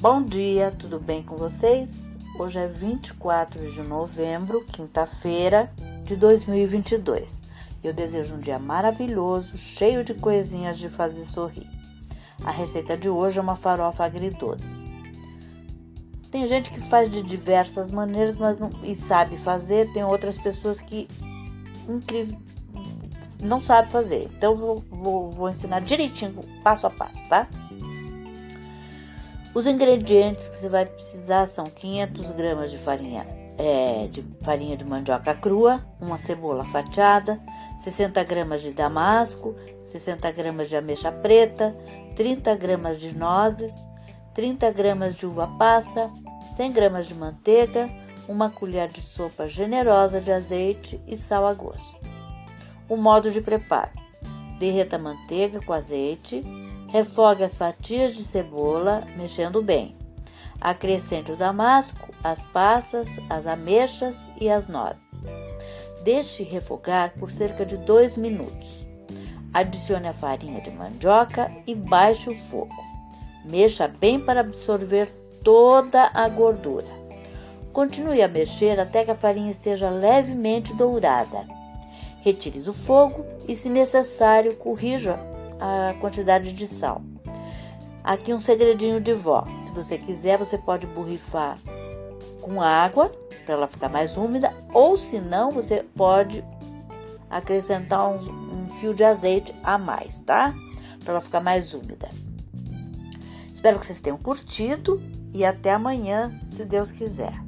Bom dia, tudo bem com vocês? Hoje é 24 de novembro, quinta-feira de 2022. Eu desejo um dia maravilhoso, cheio de coisinhas de fazer sorrir. A receita de hoje é uma farofa agridoce. Tem gente que faz de diversas maneiras, mas não e sabe fazer. Tem outras pessoas que incrível, não sabe fazer. Então vou, vou, vou ensinar direitinho, passo a passo, tá? Os ingredientes que você vai precisar são 500 gramas de farinha, é, de farinha de mandioca crua, uma cebola fatiada, 60 gramas de damasco, 60 gramas de ameixa preta, 30 gramas de nozes, 30 gramas de uva passa, 100 gramas de manteiga, uma colher de sopa generosa de azeite e sal a gosto. O modo de preparo: derreta a manteiga com azeite, Refogue as fatias de cebola, mexendo bem. Acrescente o damasco, as passas, as ameixas e as nozes. Deixe refogar por cerca de 2 minutos. Adicione a farinha de mandioca e baixe o fogo. Mexa bem para absorver toda a gordura. Continue a mexer até que a farinha esteja levemente dourada. Retire do fogo e, se necessário, corrija a quantidade de sal. Aqui um segredinho de vó. Se você quiser, você pode borrifar com água para ela ficar mais úmida, ou se não, você pode acrescentar um, um fio de azeite a mais, tá? Para ela ficar mais úmida. Espero que vocês tenham curtido e até amanhã, se Deus quiser.